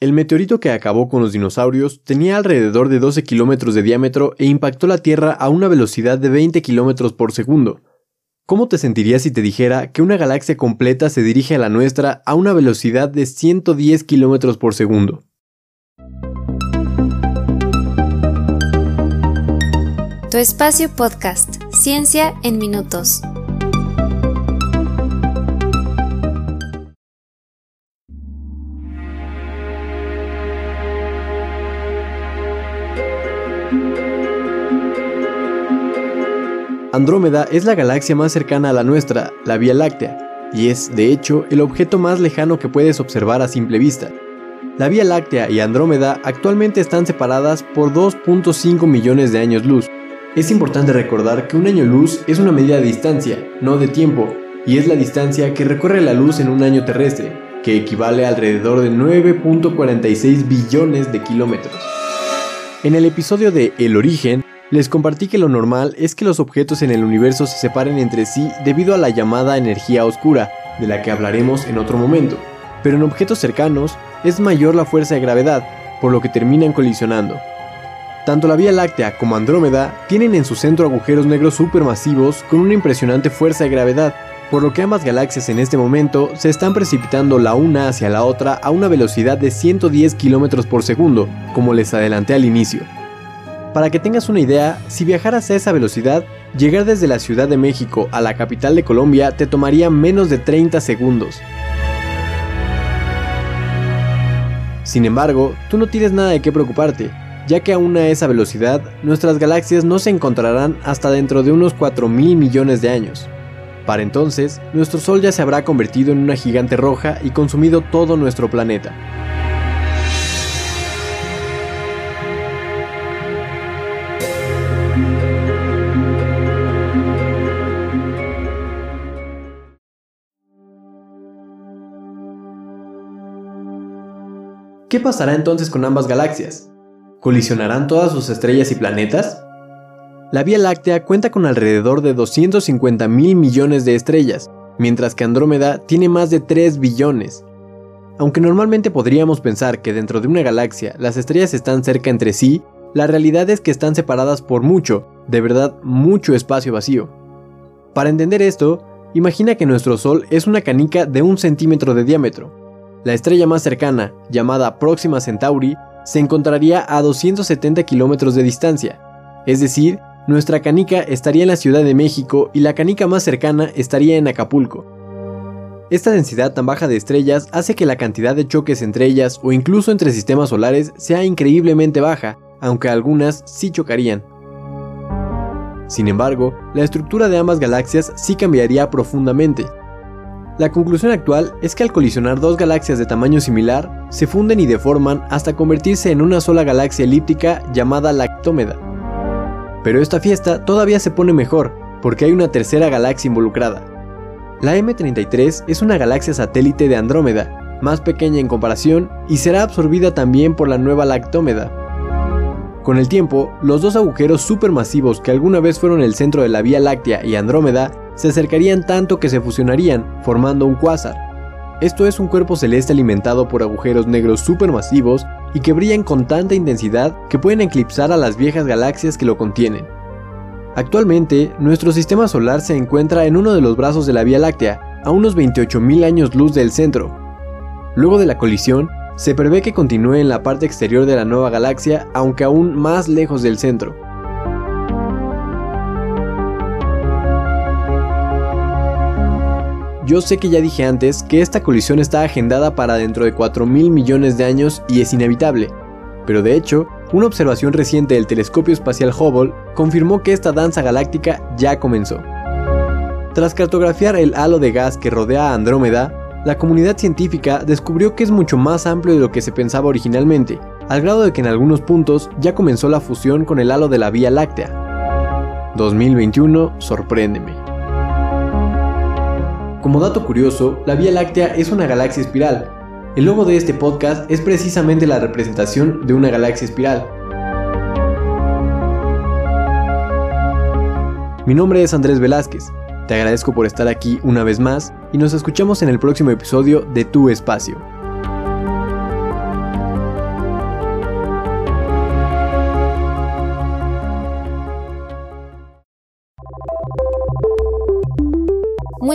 El meteorito que acabó con los dinosaurios tenía alrededor de 12 kilómetros de diámetro e impactó la Tierra a una velocidad de 20 kilómetros por segundo. ¿Cómo te sentirías si te dijera que una galaxia completa se dirige a la nuestra a una velocidad de 110 kilómetros por segundo? Tu espacio podcast, Ciencia en Minutos. Andrómeda es la galaxia más cercana a la nuestra, la Vía Láctea, y es, de hecho, el objeto más lejano que puedes observar a simple vista. La Vía Láctea y Andrómeda actualmente están separadas por 2.5 millones de años luz. Es importante recordar que un año luz es una medida de distancia, no de tiempo, y es la distancia que recorre la luz en un año terrestre, que equivale a alrededor de 9.46 billones de kilómetros. En el episodio de El origen, les compartí que lo normal es que los objetos en el universo se separen entre sí debido a la llamada energía oscura, de la que hablaremos en otro momento. Pero en objetos cercanos es mayor la fuerza de gravedad, por lo que terminan colisionando. Tanto la Vía Láctea como Andrómeda tienen en su centro agujeros negros supermasivos con una impresionante fuerza de gravedad, por lo que ambas galaxias en este momento se están precipitando la una hacia la otra a una velocidad de 110 km por segundo, como les adelanté al inicio. Para que tengas una idea, si viajaras a esa velocidad, llegar desde la Ciudad de México a la capital de Colombia te tomaría menos de 30 segundos. Sin embargo, tú no tienes nada de qué preocuparte, ya que aún a esa velocidad, nuestras galaxias no se encontrarán hasta dentro de unos 4 mil millones de años. Para entonces, nuestro Sol ya se habrá convertido en una gigante roja y consumido todo nuestro planeta. ¿Qué pasará entonces con ambas galaxias? ¿Colisionarán todas sus estrellas y planetas? La Vía Láctea cuenta con alrededor de 250 mil millones de estrellas, mientras que Andrómeda tiene más de 3 billones. Aunque normalmente podríamos pensar que dentro de una galaxia las estrellas están cerca entre sí, la realidad es que están separadas por mucho, de verdad mucho espacio vacío. Para entender esto, imagina que nuestro Sol es una canica de un centímetro de diámetro, la estrella más cercana, llamada Próxima Centauri, se encontraría a 270 kilómetros de distancia, es decir, nuestra canica estaría en la Ciudad de México y la canica más cercana estaría en Acapulco. Esta densidad tan baja de estrellas hace que la cantidad de choques entre ellas o incluso entre sistemas solares sea increíblemente baja, aunque algunas sí chocarían. Sin embargo, la estructura de ambas galaxias sí cambiaría profundamente, la conclusión actual es que al colisionar dos galaxias de tamaño similar, se funden y deforman hasta convertirse en una sola galaxia elíptica llamada Lactómeda. Pero esta fiesta todavía se pone mejor, porque hay una tercera galaxia involucrada. La M33 es una galaxia satélite de Andrómeda, más pequeña en comparación, y será absorbida también por la nueva Lactómeda. Con el tiempo, los dos agujeros supermasivos que alguna vez fueron el centro de la Vía Láctea y Andrómeda se acercarían tanto que se fusionarían, formando un cuásar. Esto es un cuerpo celeste alimentado por agujeros negros supermasivos y que brillan con tanta intensidad que pueden eclipsar a las viejas galaxias que lo contienen. Actualmente, nuestro sistema solar se encuentra en uno de los brazos de la Vía Láctea, a unos 28.000 años luz del centro. Luego de la colisión, se prevé que continúe en la parte exterior de la nueva galaxia, aunque aún más lejos del centro. Yo sé que ya dije antes que esta colisión está agendada para dentro de 4 mil millones de años y es inevitable, pero de hecho, una observación reciente del telescopio espacial Hubble confirmó que esta danza galáctica ya comenzó. Tras cartografiar el halo de gas que rodea a Andrómeda, la comunidad científica descubrió que es mucho más amplio de lo que se pensaba originalmente, al grado de que en algunos puntos ya comenzó la fusión con el halo de la Vía Láctea. 2021, sorpréndeme. Como dato curioso, la Vía Láctea es una galaxia espiral. El logo de este podcast es precisamente la representación de una galaxia espiral. Mi nombre es Andrés Velázquez. Te agradezco por estar aquí una vez más y nos escuchamos en el próximo episodio de Tu Espacio.